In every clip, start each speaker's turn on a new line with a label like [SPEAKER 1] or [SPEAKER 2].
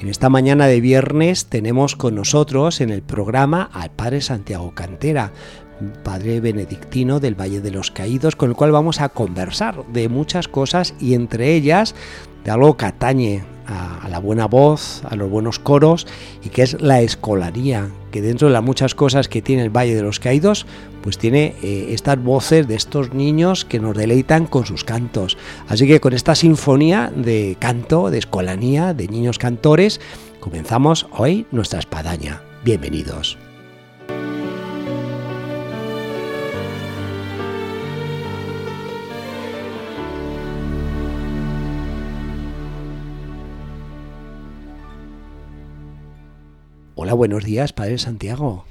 [SPEAKER 1] En esta mañana de viernes tenemos con nosotros en el programa al Padre Santiago Cantera, Padre benedictino del Valle de los Caídos, con el cual vamos a conversar de muchas cosas y entre ellas de algo que atañe a, la buena voz, a los buenos coros y que es la escolaría, que dentro de las muchas cosas que tiene el Valle de los Caídos, pues tiene eh, estas voces de estos niños que nos deleitan con sus cantos. Así que con esta sinfonía de canto, de escolanía, de niños cantores, comenzamos hoy nuestra espadaña. Bienvenidos. Hola, buenos días, Padre Santiago.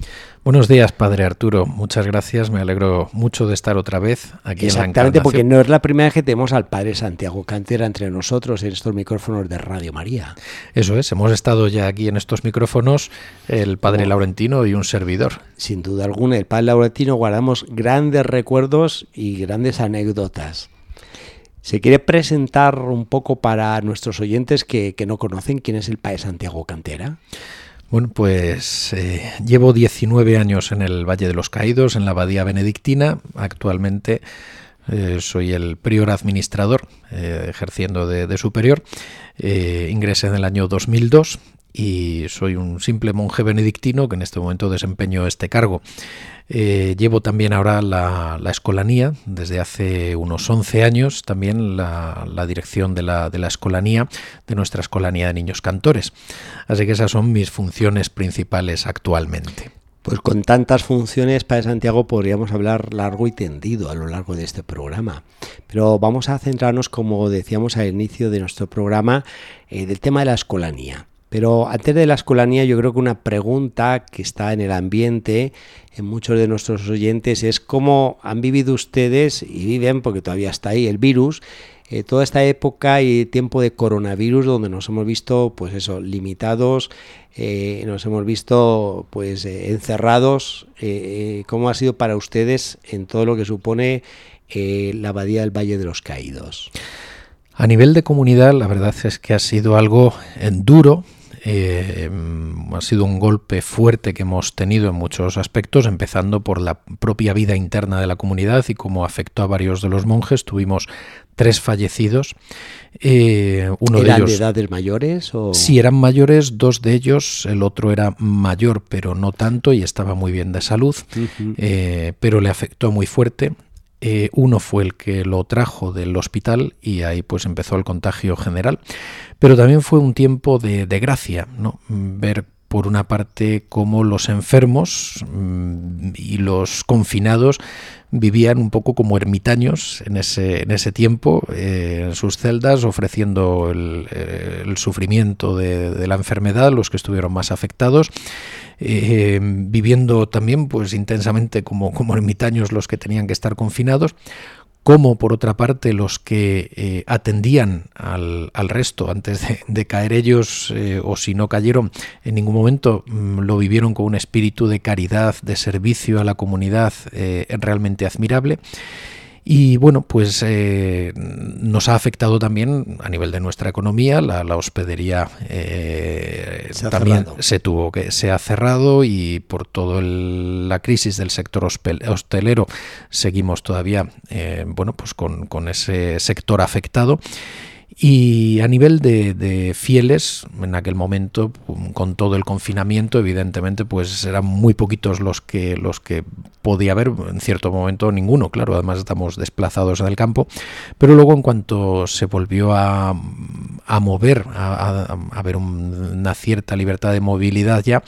[SPEAKER 2] Buenos días, Padre Arturo. Muchas gracias. Me alegro mucho de estar otra vez aquí
[SPEAKER 1] Exactamente, porque no es la primera vez que tenemos al Padre Santiago Cantera entre nosotros en estos micrófonos de Radio María.
[SPEAKER 2] Eso es, hemos estado ya aquí en estos micrófonos el Padre Laurentino y un servidor.
[SPEAKER 1] Sin duda alguna, el Padre Laurentino guardamos grandes recuerdos y grandes anécdotas. ¿Se quiere presentar un poco para nuestros oyentes que, que no conocen quién es el Padre Santiago Cantera?
[SPEAKER 2] Bueno, pues eh, llevo 19 años en el Valle de los Caídos, en la Abadía Benedictina. Actualmente eh, soy el prior administrador, eh, ejerciendo de, superior. ingresé en el año 2002 y soy un simple monje benedictino que en este momento desempeño este cargo. Eh, llevo también ahora la, escolanía, desde hace unos 11 años, también la, dirección de la, escolanía, de nuestra escolanía de niños cantores. Así que esas son mis funciones principales actualmente.
[SPEAKER 1] Pues con tantas funciones, Padre Santiago, podríamos hablar largo y tendido a lo largo de este programa. Pero vamos a centrarnos, como decíamos al inicio de nuestro programa, eh, del tema de la escolanía. Pero antes de la escolanía yo creo que una pregunta que está en el ambiente en muchos de nuestros oyentes es cómo han vivido ustedes y viven, porque todavía está ahí el virus, eh, toda esta época y tiempo de coronavirus donde nos hemos visto pues eso limitados eh, nos hemos visto pues eh, encerrados. Cómo ha sido para ustedes en todo lo que supone la abadía del Valle de los Caídos
[SPEAKER 2] a nivel de comunidad la verdad es que ha sido algo duro eh, ha sido un golpe fuerte que hemos tenido en muchos aspectos, empezando por la propia vida interna de la comunidad y cómo afectó a varios de los monjes. Tuvimos tres fallecidos.
[SPEAKER 1] Eh, uno ¿Eran de ellos. edades mayores? O...
[SPEAKER 2] Sí, eran mayores, dos de ellos. El otro era mayor, pero no tanto, y estaba muy bien de salud, eh, pero le afectó muy fuerte. Eh, uno fue el que lo trajo del hospital y ahí pues empezó el contagio general. Pero también fue un tiempo de, de gracia, ¿no? Ver por una parte cómo los enfermos mm, y los confinados vivían un poco como ermitaños en ese, en ese tiempo, eh, en sus celdas, ofreciendo el, eh, sufrimiento de, la enfermedad, los que estuvieron más afectados, eh, viviendo también pues intensamente como, como ermitaños los que tenían que estar confinados, como por otra parte los que eh, atendían al, resto. Antes de, caer ellos eh, o si no cayeron en ningún momento mm, lo vivieron con un espíritu de caridad, de servicio a la comunidad realmente admirable y bueno, pues eh, nos ha afectado también a nivel de nuestra economía. La, hospedería eh, también se tuvo que se ha cerrado y por toda la crisis del sector hostelero seguimos todavía eh, bueno pues con, con ese sector afectado. Y a nivel de, fieles, en aquel momento, con todo el confinamiento, evidentemente, pues eran muy poquitos los que, los que podía haber, en cierto momento ninguno, claro, además estamos desplazados del campo, pero luego en cuanto se volvió a, a mover, a, a, ver una cierta libertad de movilidad ya,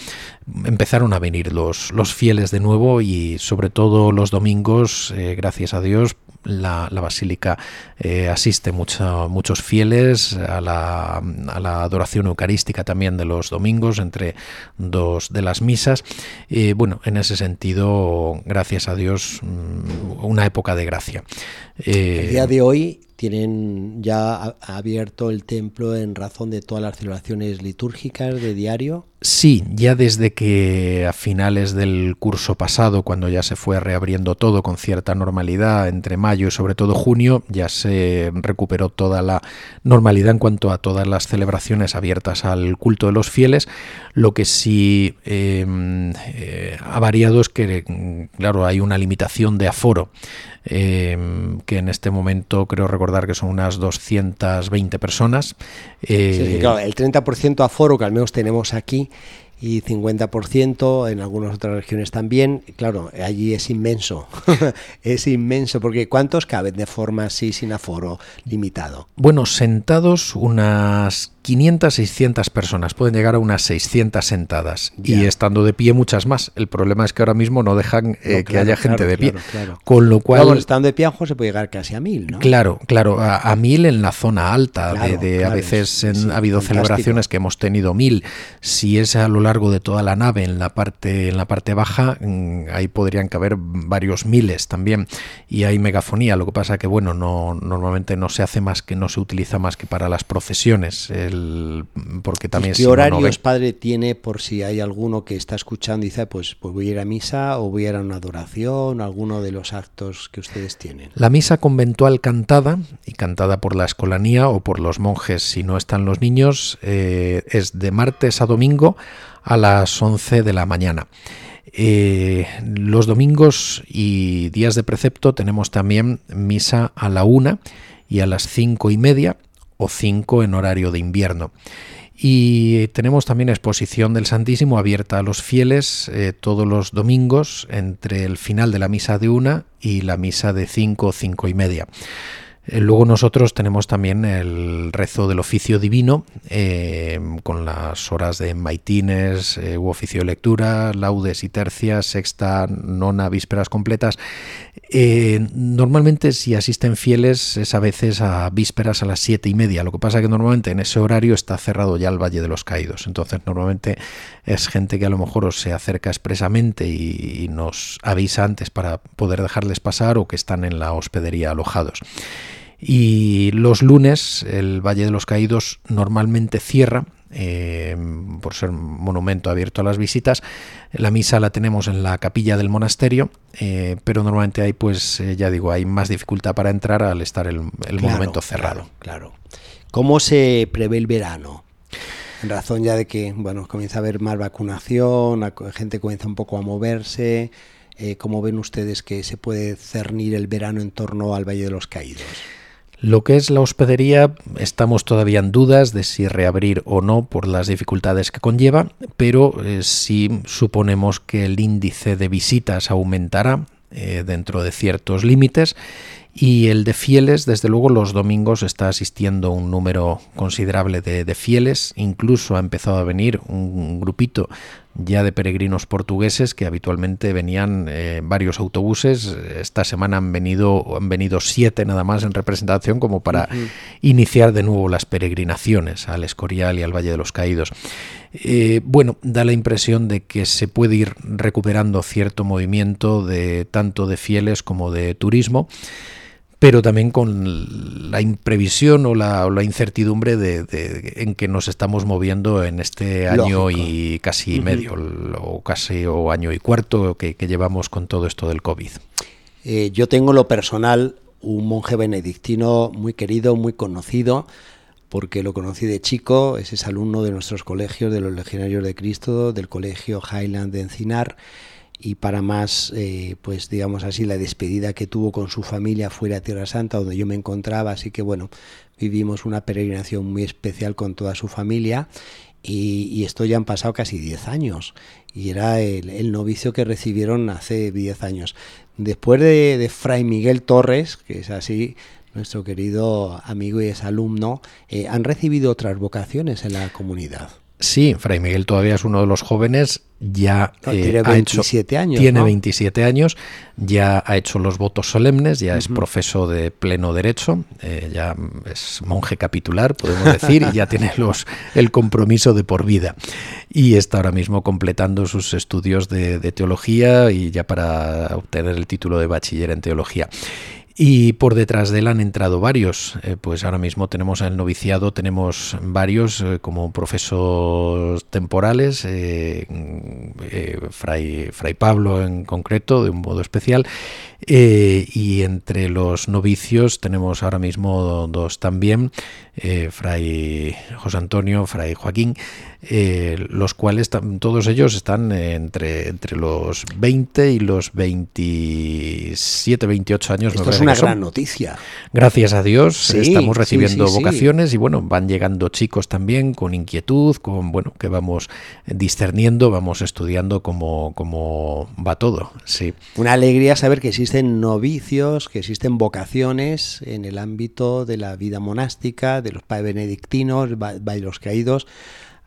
[SPEAKER 2] empezaron a venir los, los fieles de nuevo y sobre todo los domingos, eh, gracias a Dios, La, basílica eh, asiste muchos fieles a la, a la, adoración eucarística también de los domingos entre dos de las misas. y bueno, en ese sentido, gracias a Dios, mm, una época de gracia.
[SPEAKER 1] el día de hoy tienen ya abierto el templo en razón de todas las celebraciones litúrgicas de diario.
[SPEAKER 2] Sí, ya desde que a finales del curso pasado, cuando ya se fue reabriendo todo con cierta normalidad entre mayo y sobre todo junio, ya se recuperó toda la normalidad en cuanto a todas las celebraciones abiertas al culto de los fieles. Lo que sí em, eh, ha variado es que, claro, hay una limitación de aforo. Em, que en este momento creo recordar que son unas 220 personas.
[SPEAKER 1] sí, claro, el 30% aforo que al menos tenemos aquí y 50% en algunas otras regiones también. Claro, allí es inmenso, es inmenso, porque ¿cuántos caben de forma así sin aforo limitado?
[SPEAKER 2] Bueno, sentados unas 500, 600 personas, pueden llegar a unas 600 sentadas y estando de pie muchas más. El problema es que ahora mismo no dejan eh, que haya gente de pie. Con lo cual...
[SPEAKER 1] estando de pie se puede llegar casi a mil, ¿no?
[SPEAKER 2] Claro, claro, a, mil en la zona alta. de, a veces ha habido celebraciones que hemos tenido mil. Si es a lo largo de toda la nave, en la parte, en la parte baja, mm, ahí podrían caber varios miles también. Y hay megafonía. Lo que pasa que, bueno, no normalmente no se hace más que no se utiliza más que para las procesiones porque también
[SPEAKER 1] ¿Qué horarios padre tiene por si hay alguno que está escuchando y dice, pues, pues voy a ir a misa o voy a ir a una adoración, alguno de los actos que ustedes tienen?
[SPEAKER 2] La misa conventual cantada, y cantada por la escolanía o por los monjes si no están los niños, eh, es de martes a domingo a las 11 de la mañana. Eh, los domingos y días de precepto tenemos también misa a la una y a las cinco y media o 5 en horario de invierno. Y tenemos también exposición del Santísimo abierta a los fieles eh, todos los domingos entre el final de la misa de una y la misa de cinco o cinco y media. Eh, luego nosotros tenemos también el rezo del oficio divino, eh, con las horas de maitines eh, u oficio de lectura, laudes y tercias, sexta, nona, vísperas completas. normalmente si asisten fieles es a veces a vísperas a las siete y media. Lo que pasa que normalmente en ese horario está cerrado ya el Valle de los Caídos. Entonces normalmente es gente que a lo mejor se acerca expresamente y nos avisa antes para poder dejarles pasar o que están en la hospedería alojados. Y los lunes el Valle de los Caídos normalmente cierra, eh, por ser monumento abierto a las visitas. La misa la tenemos en la capilla del monasterio, eh, pero normalmente hay, pues, eh, ya digo, hay más dificultad para entrar al estar el, monumento cerrado.
[SPEAKER 1] Claro, ¿Cómo se prevé el verano? En razón ya de que, bueno, comienza a haber más vacunación, la gente comienza un poco a moverse. ¿Cómo ven ustedes que se puede cernir el verano en torno al Valle de los Caídos?
[SPEAKER 2] Lo que es la hospedería, estamos todavía en dudas de si reabrir o no por las dificultades que conlleva, pero eh, sí suponemos que el índice de visitas aumentará eh, dentro de ciertos límites y el de fieles, desde luego los domingos está asistiendo un número considerable de, fieles, incluso ha empezado a venir un grupito ya de peregrinos portugueses que habitualmente venían eh, varios autobuses. Esta semana han venido, han venido siete nada más en representación como para iniciar de nuevo las peregrinaciones al Escorial y al Valle de los Caídos. Eh, bueno, da la impresión de que se puede ir recuperando cierto movimiento de tanto de fieles como de turismo pero también con la imprevisión o la, incertidumbre de, en que nos estamos moviendo en este año y casi medio, o casi o año y cuarto que, llevamos con todo esto del COVID.
[SPEAKER 1] Eh, yo tengo lo personal un monje benedictino muy querido, muy conocido, porque lo conocí de chico, ese es alumno de nuestros colegios, de los Legionarios de Cristo, del Colegio Highland de Encinar, y para más, eh, pues digamos así, la despedida que tuvo con su familia fuera a Tierra Santa, donde yo me encontraba, así que bueno, vivimos una peregrinación muy especial con toda su familia y, esto ya han pasado casi 10 años y era el, novicio que recibieron hace 10 años. Después de, Fray Miguel Torres, que es así, nuestro querido amigo y es alumno, eh, ¿han recibido otras vocaciones en la comunidad?
[SPEAKER 2] Sí, Fray Miguel todavía es uno de los jóvenes, ya
[SPEAKER 1] tiene 27
[SPEAKER 2] ha
[SPEAKER 1] años.
[SPEAKER 2] Tiene 27 años, ya ha hecho los votos solemnes, ya es profeso de pleno derecho, eh, ya es monje capitular, podemos decir, y ya tiene los, el compromiso de por vida. Y está ahora mismo completando sus estudios de, de teología y ya para obtener el título de bachiller en teología. Y por detrás de él han entrado varios. Eh, pues ahora mismo tenemos el noviciado, tenemos varios eh, como profesores temporales, eh, Fray, Pablo en concreto, de un modo especial, y entre los novicios tenemos ahora mismo dos también, Fray José Antonio, Fray Joaquín, eh, los cuales todos ellos están entre, entre los 20 y los 27, 28 años.
[SPEAKER 1] Esto es una gran noticia.
[SPEAKER 2] Gracias a Dios estamos recibiendo vocaciones y bueno, van llegando chicos también con inquietud, con bueno, que vamos discerniendo, vamos estudiando cómo, cómo va todo. Sí.
[SPEAKER 1] Una alegría saber que existe existen novicios, que existen vocaciones en el ámbito de la vida monástica, de los padres benedictinos, de los caídos.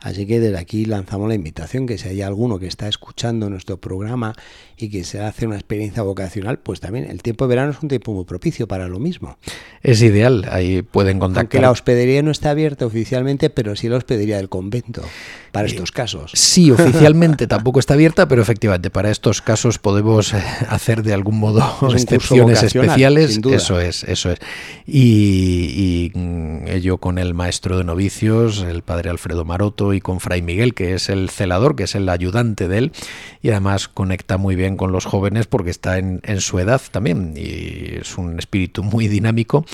[SPEAKER 1] Así que desde aquí lanzamos la invitación que si hay alguno que está escuchando nuestro programa y que se hace una experiencia vocacional, pues también el tiempo de verano es un tiempo muy propicio para lo mismo.
[SPEAKER 2] Es ideal, ahí pueden contactar.
[SPEAKER 1] Aunque la hospedería no está abierta oficialmente, pero sí la hospedería del convento para estos casos.
[SPEAKER 2] Sí, oficialmente tampoco está abierta, pero efectivamente para estos casos podemos eh, hacer de algún modo excepciones especiales. Eso es, eso es. Y, y mm, ello con el maestro de novicios, el padre Alfredo Maroto, y con Fray Miguel, que es el celador, que es el ayudante de él, y además conecta muy bien con los jóvenes porque está en, su edad también y es un espíritu muy dinámico.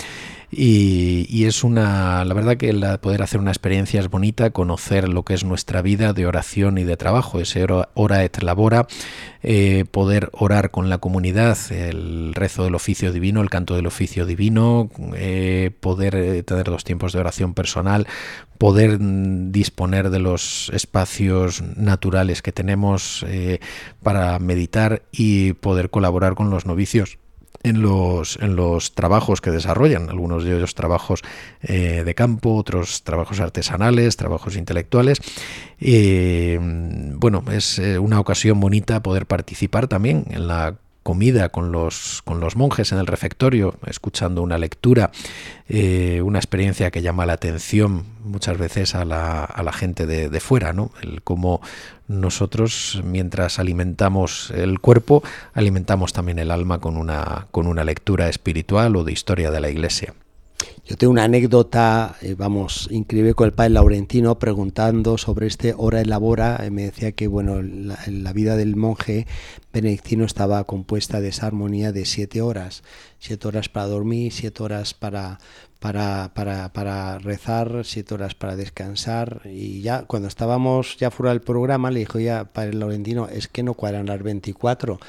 [SPEAKER 2] Y, es una, la verdad que la, poder hacer una experiencia es bonita, conocer lo que es nuestra vida de oración y de trabajo, ese hora, et labora, eh, poder orar con la comunidad, el rezo del oficio divino, el canto del oficio divino, eh, poder eh, tener los tiempos de oración personal, poder mm, disponer de los espacios naturales que tenemos para meditar y poder colaborar con los novicios en los, en los trabajos que desarrollan, algunos de ellos trabajos eh, de campo, otros trabajos artesanales, trabajos intelectuales. Eh, bueno, es una ocasión bonita poder participar también en la comida con los, con los monjes en el refectorio, escuchando una lectura, eh, una experiencia que llama la atención muchas veces a la, a la gente de, de, fuera, ¿no? El cómo nosotros, mientras alimentamos el cuerpo, alimentamos también el alma con una, con una lectura espiritual o de historia de la Iglesia.
[SPEAKER 1] Yo tengo una anécdota, eh, vamos, increíble con el padre Laurentino preguntando sobre este hora elabora. Eh, me decía que bueno, la, vida del monje benedictino estaba compuesta de esa armonía de siete horas. Siete horas para dormir, siete horas para, para, para, para rezar, siete horas para descansar. Y ya cuando estábamos ya fuera del programa, le dijo ya, padre Laurentino, es que no cuadran las 24.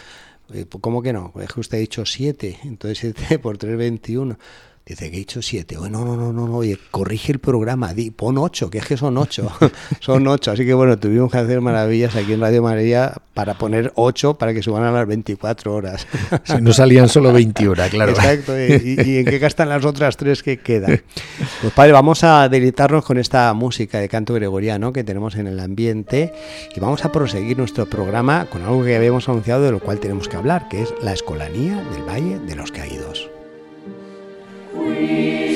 [SPEAKER 1] Eh, ¿Cómo que no? Es que usted ha dicho siete, entonces siete por tres, 21. Dice que he dicho siete. Oh, no, no, no, no, oye, corrige el programa, di, pon ocho, que es que son ocho. son ocho. Así que bueno, tuvimos que hacer maravillas aquí en Radio María para poner ocho para que suban a las 24 horas.
[SPEAKER 2] si no salían solo 21, claro.
[SPEAKER 1] Exacto. ¿Y, en qué gastan las otras tres que quedan? Pues padre, vamos a deleitarnos con esta música de canto gregoriano que tenemos en el ambiente y vamos a proseguir nuestro programa con algo que habíamos anunciado de lo cual tenemos que hablar, que es la escolanía del Valle de los Caídos. Peace.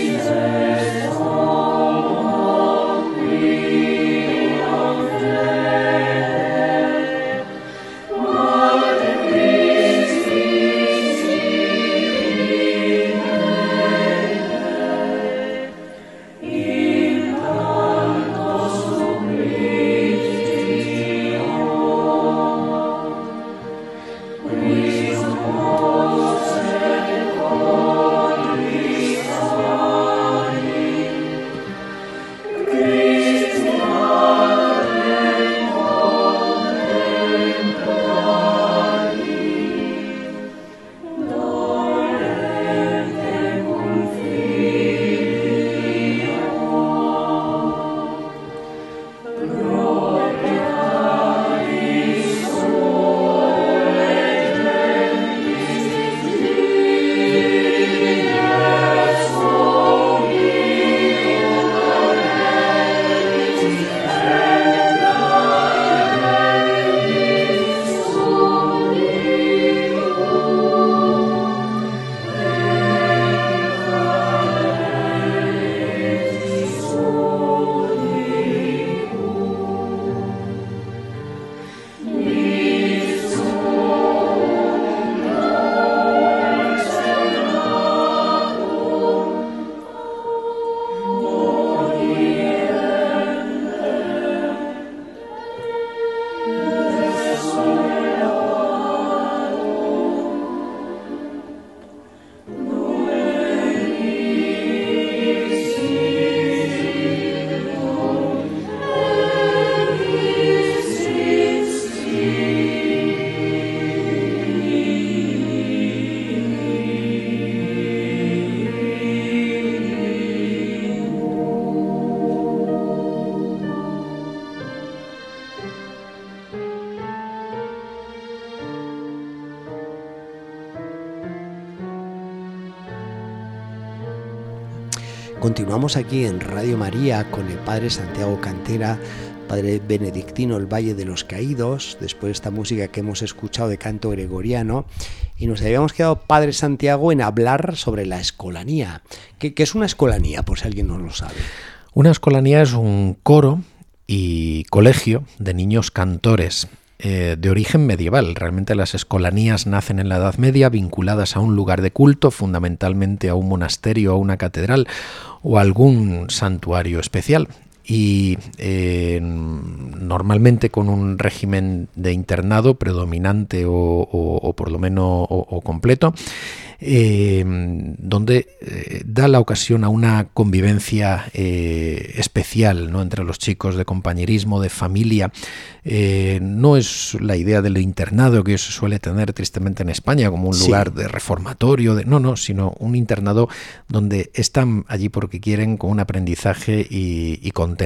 [SPEAKER 1] Continuamos aquí en Radio María con el Padre Santiago Cantera, Padre Benedictino El Valle de los Caídos, después de esta música que hemos escuchado de canto gregoriano, y nos habíamos quedado, Padre Santiago, en hablar sobre la escolanía. ¿Qué, qué es una escolanía, por si alguien no lo sabe?
[SPEAKER 2] Una escolanía es un coro y colegio de niños cantores eh, de origen medieval. Realmente las escolanías nacen en la Edad Media vinculadas a un lugar de culto, fundamentalmente a un monasterio, a una catedral o a algún santuario especial y eh, normalmente con un régimen de internado predominante o, por lo menos o, completo, eh, donde eh, da la ocasión a una convivencia especial ¿no? entre los chicos de compañerismo, de familia. no es la idea del internado que se suele tener tristemente en España como un lugar de reformatorio, de, no, no, sino un internado donde están allí porque quieren con un aprendizaje y, y con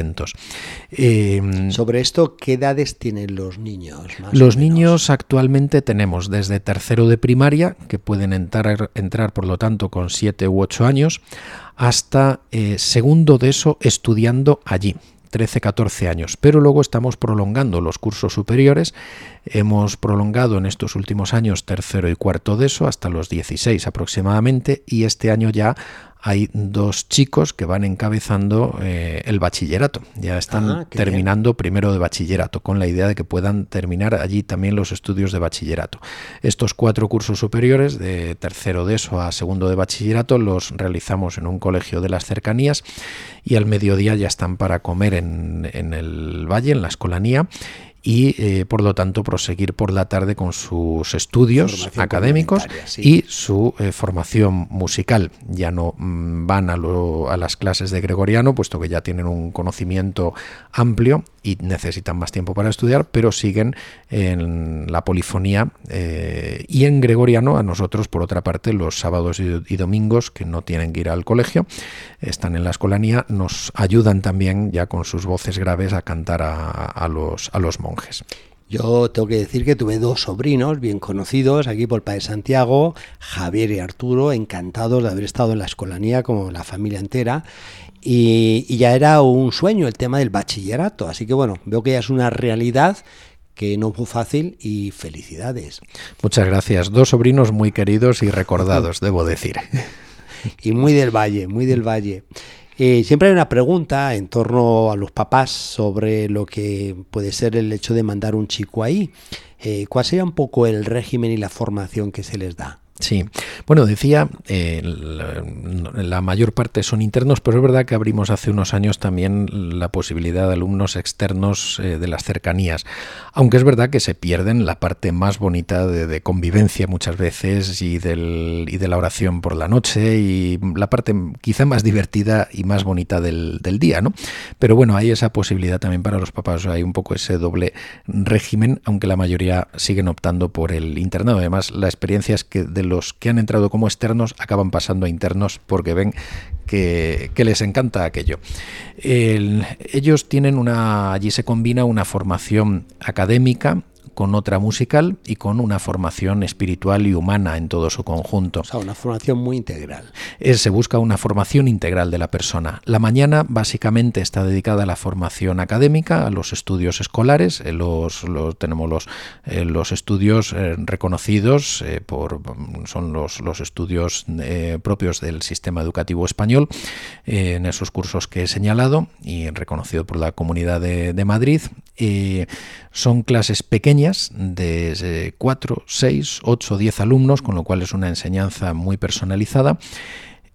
[SPEAKER 1] Em, Sobre esto, ¿qué edades tienen los niños?
[SPEAKER 2] los niños actualmente tenemos desde tercero de primaria, que pueden entrar, entrar por lo tanto con 7 u 8 años, hasta eh, segundo de eso estudiando allí. 13-14 años, pero luego estamos prolongando los cursos superiores. Hemos prolongado en estos últimos años tercero y cuarto de eso hasta los 16 aproximadamente y este año ya hay dos chicos que van encabezando eh, el bachillerato. Ya están ah, terminando primero de bachillerato, con la idea de que puedan terminar allí también los estudios de bachillerato. Estos cuatro cursos superiores, de tercero de eso a segundo de bachillerato, los realizamos en un colegio de las cercanías y al mediodía ya están para comer en, en el valle, en la escolanía y eh, por lo tanto proseguir por la tarde con sus estudios académicos y su eh, formación musical. Ya no mm, van a, a, las clases de gregoriano, puesto que ya tienen un conocimiento amplio y necesitan más tiempo para estudiar, pero siguen en la polifonía eh, y en gregoriano a nosotros, por otra parte, los sábados y, domingos que no tienen que ir al colegio, están en la escolanía, nos ayudan también ya con sus voces graves a cantar a, los, a los monjes.
[SPEAKER 1] Yo tengo que decir que tuve dos sobrinos bien conocidos aquí por el Padre Santiago, Javier y Arturo, encantados de haber estado en la escolanía como la familia entera. Y, ya era un sueño el tema del bachillerato. Así que bueno, veo que ya es una realidad que no fue fácil y felicidades.
[SPEAKER 2] Muchas gracias. Dos sobrinos muy queridos y recordados, debo decir.
[SPEAKER 1] Y muy del valle, muy del valle. Eh, siempre hay una pregunta en torno a los papás sobre lo que puede ser el hecho de mandar un chico ahí. Eh, ¿Cuál sería un poco el régimen y la formación que se les da?
[SPEAKER 2] Sí, bueno, decía, eh, la, mayor parte son internos, pero es verdad que abrimos hace unos años también la posibilidad de alumnos externos eh, de las cercanías, aunque es verdad que se pierden la parte más bonita de, convivencia muchas veces y, del, y de la oración por la noche y la parte quizá más divertida y más bonita del, del día, ¿no? Pero bueno, hay esa posibilidad también para los papás, hay un poco ese doble régimen, aunque la mayoría siguen optando por el internado. Además, la experiencia es que de los que han entrado como externos acaban pasando a internos porque ven que, les encanta aquello. ellos tienen una, allí se combina una formación académica con otra musical y con una formación espiritual y humana en todo su conjunto.
[SPEAKER 1] O sea, una formación muy integral.
[SPEAKER 2] se busca una formación integral de la persona. La mañana básicamente está dedicada a la formación académica, a los estudios escolares, eh, los, tenemos los, eh, los estudios eh, reconocidos por son los, los estudios propios del sistema educativo español en esos cursos que he señalado y reconocido por la Comunidad de, de Madrid. son clases pequeñas de 4, 6, 8, 10 alumnos, con lo cual es una enseñanza muy personalizada.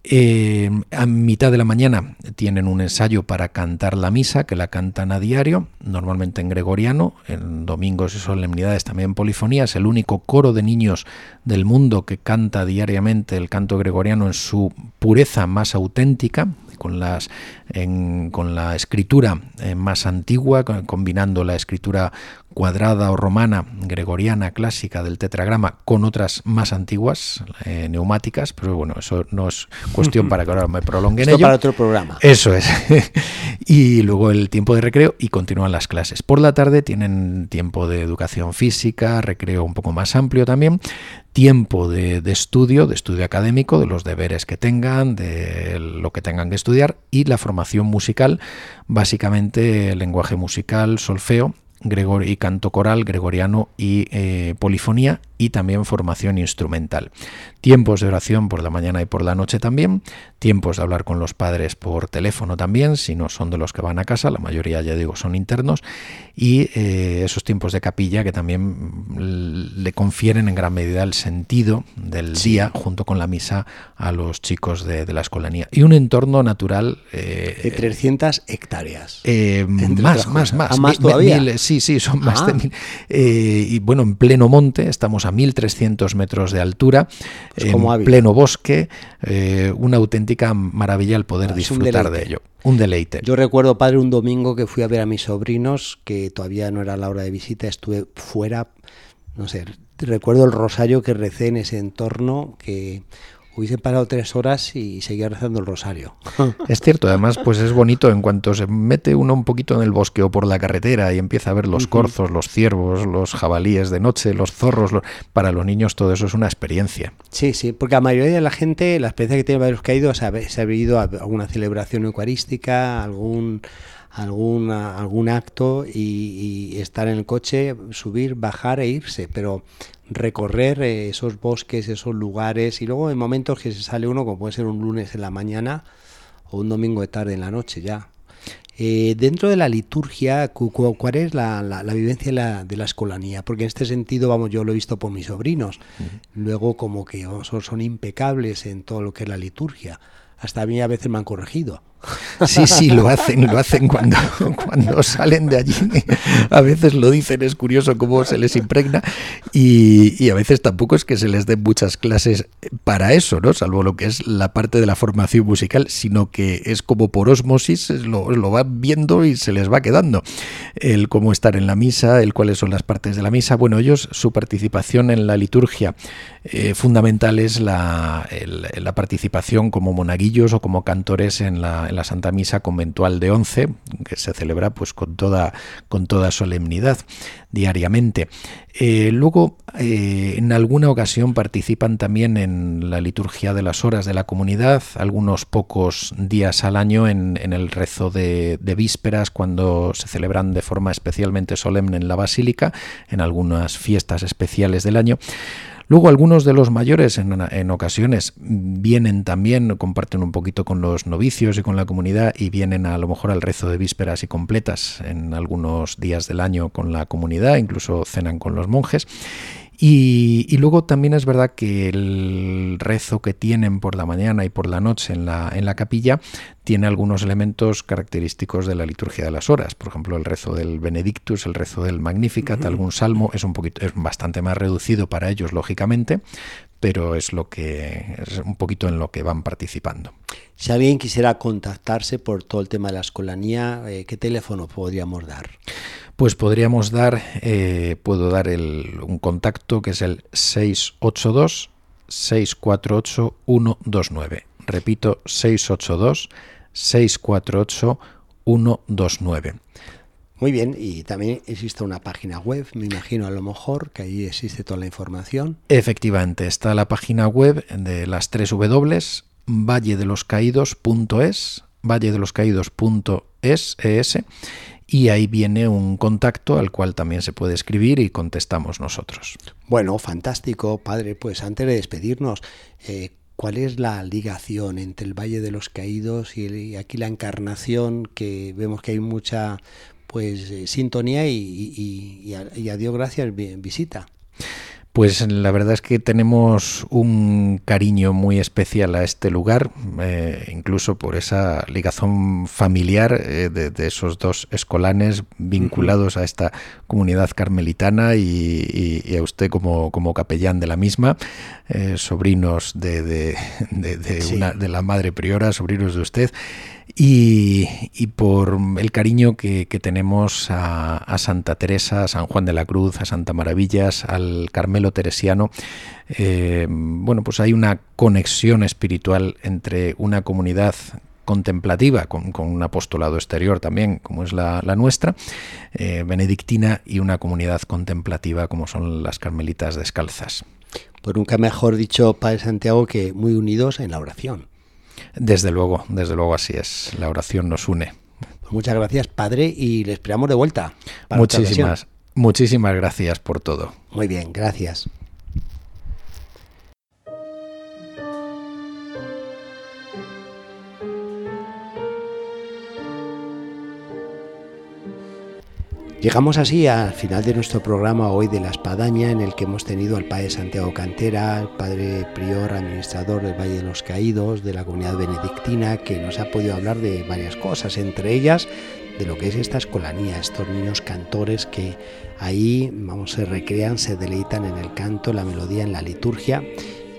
[SPEAKER 2] Eh, a mitad de la mañana tienen un ensayo para cantar la misa, que la cantan a diario, normalmente en gregoriano, en domingos y solemnidades también en polifonía. Es el único coro de niños del mundo que canta diariamente el canto gregoriano en su pureza más auténtica, con, las, con la escritura eh, más antigua, combinando la escritura cuadrada o romana, gregoriana, clásica del tetragrama, con otras más antiguas, eh, neumáticas, pero bueno, eso no es cuestión para que ahora me prolongue en
[SPEAKER 1] ello. para otro programa.
[SPEAKER 2] Eso es. y luego el tiempo de recreo y continúan las clases. Por la tarde tienen tiempo de educación física, recreo un poco más amplio también, tiempo de, estudio, de estudio académico, de los deberes que tengan, de lo que tengan que estudiar y la formación musical, básicamente lenguaje musical, solfeo y canto coral, gregoriano y eh, polifonía y también formación instrumental. Tiempos de oración por la mañana y por la noche también, tiempos de hablar con los padres por teléfono también, si no son de los que van a casa, la mayoría ya digo son internos, y eh, esos tiempos de capilla que también le confieren en gran medida el sentido del día junto con la misa a los chicos de, la escolanía. Y un entorno natural...
[SPEAKER 1] Eh, de 300 hectáreas.
[SPEAKER 2] más, más, más,
[SPEAKER 1] ¿A más todavía?
[SPEAKER 2] sí, sí, son más de mil. y bueno, en pleno monte, estamos a 1.300 metros de altura, en pleno bosque, eh, una auténtica maravilla el poder ah, disfrutar de ello. Un deleite.
[SPEAKER 1] Yo recuerdo, padre, un domingo que fui a ver a mis sobrinos, que todavía no era la hora de visita, estuve fuera, no sé, recuerdo el rosario que recé en ese entorno, que hubiese parado tres horas y seguía rezando el rosario.
[SPEAKER 2] Es cierto, además, pues es bonito en cuanto se mete uno un poquito en el bosque o por la carretera y empieza a ver los corzos, los ciervos, los jabalíes de noche, los zorros. Para los niños todo eso es una experiencia.
[SPEAKER 1] Sí, sí, porque la mayoría de la gente, la experiencia que tiene los caídos, se ha, se ha ido a alguna celebración eucarística, algún algún, algún acto y, estar en el coche, subir, bajar e irse, pero recorrer eh, esos bosques, esos lugares y luego en momentos que se sale uno, como puede ser un lunes en la mañana o un domingo de tarde en la noche ya. Eh, dentro de la liturgia, ¿cuál es la, la, vivencia de la, de la, escolanía? Porque en este sentido, vamos, yo lo he visto por mis sobrinos. Luego, como que son, son impecables en todo lo que es la liturgia. Hasta a mí a veces me han corregido.
[SPEAKER 2] Sí, sí, lo hacen, lo hacen cuando, cuando salen de allí. A veces lo dicen, es curioso cómo se les impregna y, a veces tampoco es que se les den muchas clases para eso, ¿no? Salvo lo que es la parte de la formación musical, sino que es como por osmosis, lo, lo van viendo y se les va quedando. El cómo estar en la misa, el cuáles son las partes de la misa. Bueno, ellos, su participación en la liturgia eh, fundamental es la, la participación como monaguillos o como cantores en la en la Santa Misa conventual de once, que se celebra pues con toda, con toda solemnidad diariamente. Eh, luego, eh, en alguna ocasión participan también en la liturgia de las horas de la comunidad, algunos pocos días al año en, el rezo de, de, vísperas, cuando se celebran de forma especialmente solemne en la basílica, en algunas fiestas especiales del año. Luego algunos de los mayores en, ocasiones vienen también, comparten un poquito con los novicios y con la comunidad y vienen a, lo mejor al rezo de vísperas y completas en algunos días del año con la comunidad, incluso cenan con los monjes. Y, luego también es verdad que el rezo que tienen por la mañana y por la noche en la, en la capilla tiene algunos elementos característicos de la liturgia de las horas. Por ejemplo, el rezo del Benedictus, el rezo del Magnificat, algún salmo, es un poquito, es bastante más reducido para ellos, lógicamente, pero es lo que es un poquito en lo que van participando.
[SPEAKER 1] Si alguien quisiera contactarse por todo el tema de la escolanía, eh, ¿qué teléfono podríamos dar?
[SPEAKER 2] Pues podríamos dar, eh, puedo dar el, un contacto que es el 682 648 129. Repito, 682 648 129.
[SPEAKER 1] Muy bien, y también existe una página web, me imagino a lo mejor que ahí existe toda la información.
[SPEAKER 2] Efectivamente, está la página web de las tres W, valledeloscaídos.es, valledeloscaídos.es, y ahí viene un contacto al cual también se puede escribir y contestamos nosotros.
[SPEAKER 1] Bueno, fantástico, padre. Pues antes de despedirnos, eh, ¿cuál es la ligación entre el Valle de los Caídos y, aquí la encarnación, que vemos que hay mucha pues eh, sintonía y, y, y, a Dios gracias visita?
[SPEAKER 2] Pues la verdad es que tenemos un cariño muy especial a este lugar, eh, incluso por esa ligazón familiar eh, de, esos dos escolanes vinculados a esta comunidad carmelitana y, a usted como, como, capellán de la misma, eh, sobrinos de, de, una, de la madre priora, sobrinos de usted y, por el cariño que, tenemos a, Santa Teresa, a San Juan de la Cruz, a Santa Maravillas, al Carmelo Teresiano. Eh, bueno, pues hay una conexión espiritual entre una comunidad contemplativa, con, un apostolado exterior también, como es la, nuestra, eh, benedictina, y una comunidad contemplativa como son las carmelitas descalzas.
[SPEAKER 1] Pues nunca mejor dicho, Padre Santiago, que muy unidos en la oración.
[SPEAKER 2] Desde luego, desde luego así es. La oración nos une.
[SPEAKER 1] Pues muchas gracias, Padre, y le esperamos de vuelta.
[SPEAKER 2] Muchísimas, muchísimas gracias por todo.
[SPEAKER 1] Muy bien, gracias. Llegamos así al final de nuestro programa hoy de la Espadaña, en el que hemos tenido al Padre Santiago Cantera, el Padre Prior, administrador del Valle de los Caídos, de la comunidad benedictina, que nos ha podido hablar de varias cosas, entre ellas de lo que es esta escolanía, estos niños cantores que ahí, vamos, se recrean, se deleitan en el canto, la melodía, en la liturgia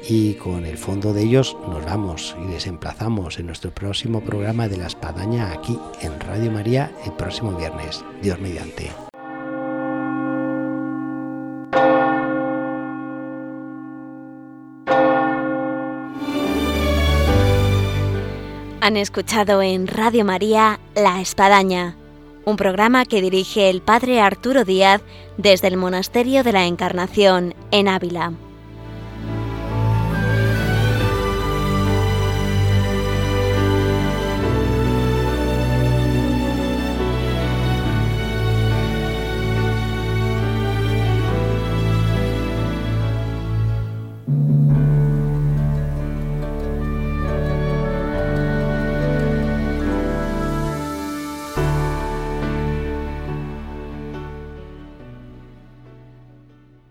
[SPEAKER 1] y con el fondo de ellos nos vamos y les emplazamos en nuestro próximo programa de la espadaña aquí en Radio María el próximo viernes. Dios mediante.
[SPEAKER 3] Han escuchado en Radio María La Espadaña, un programa que dirige el Padre Arturo Díaz desde el Monasterio de la Encarnación en Ávila.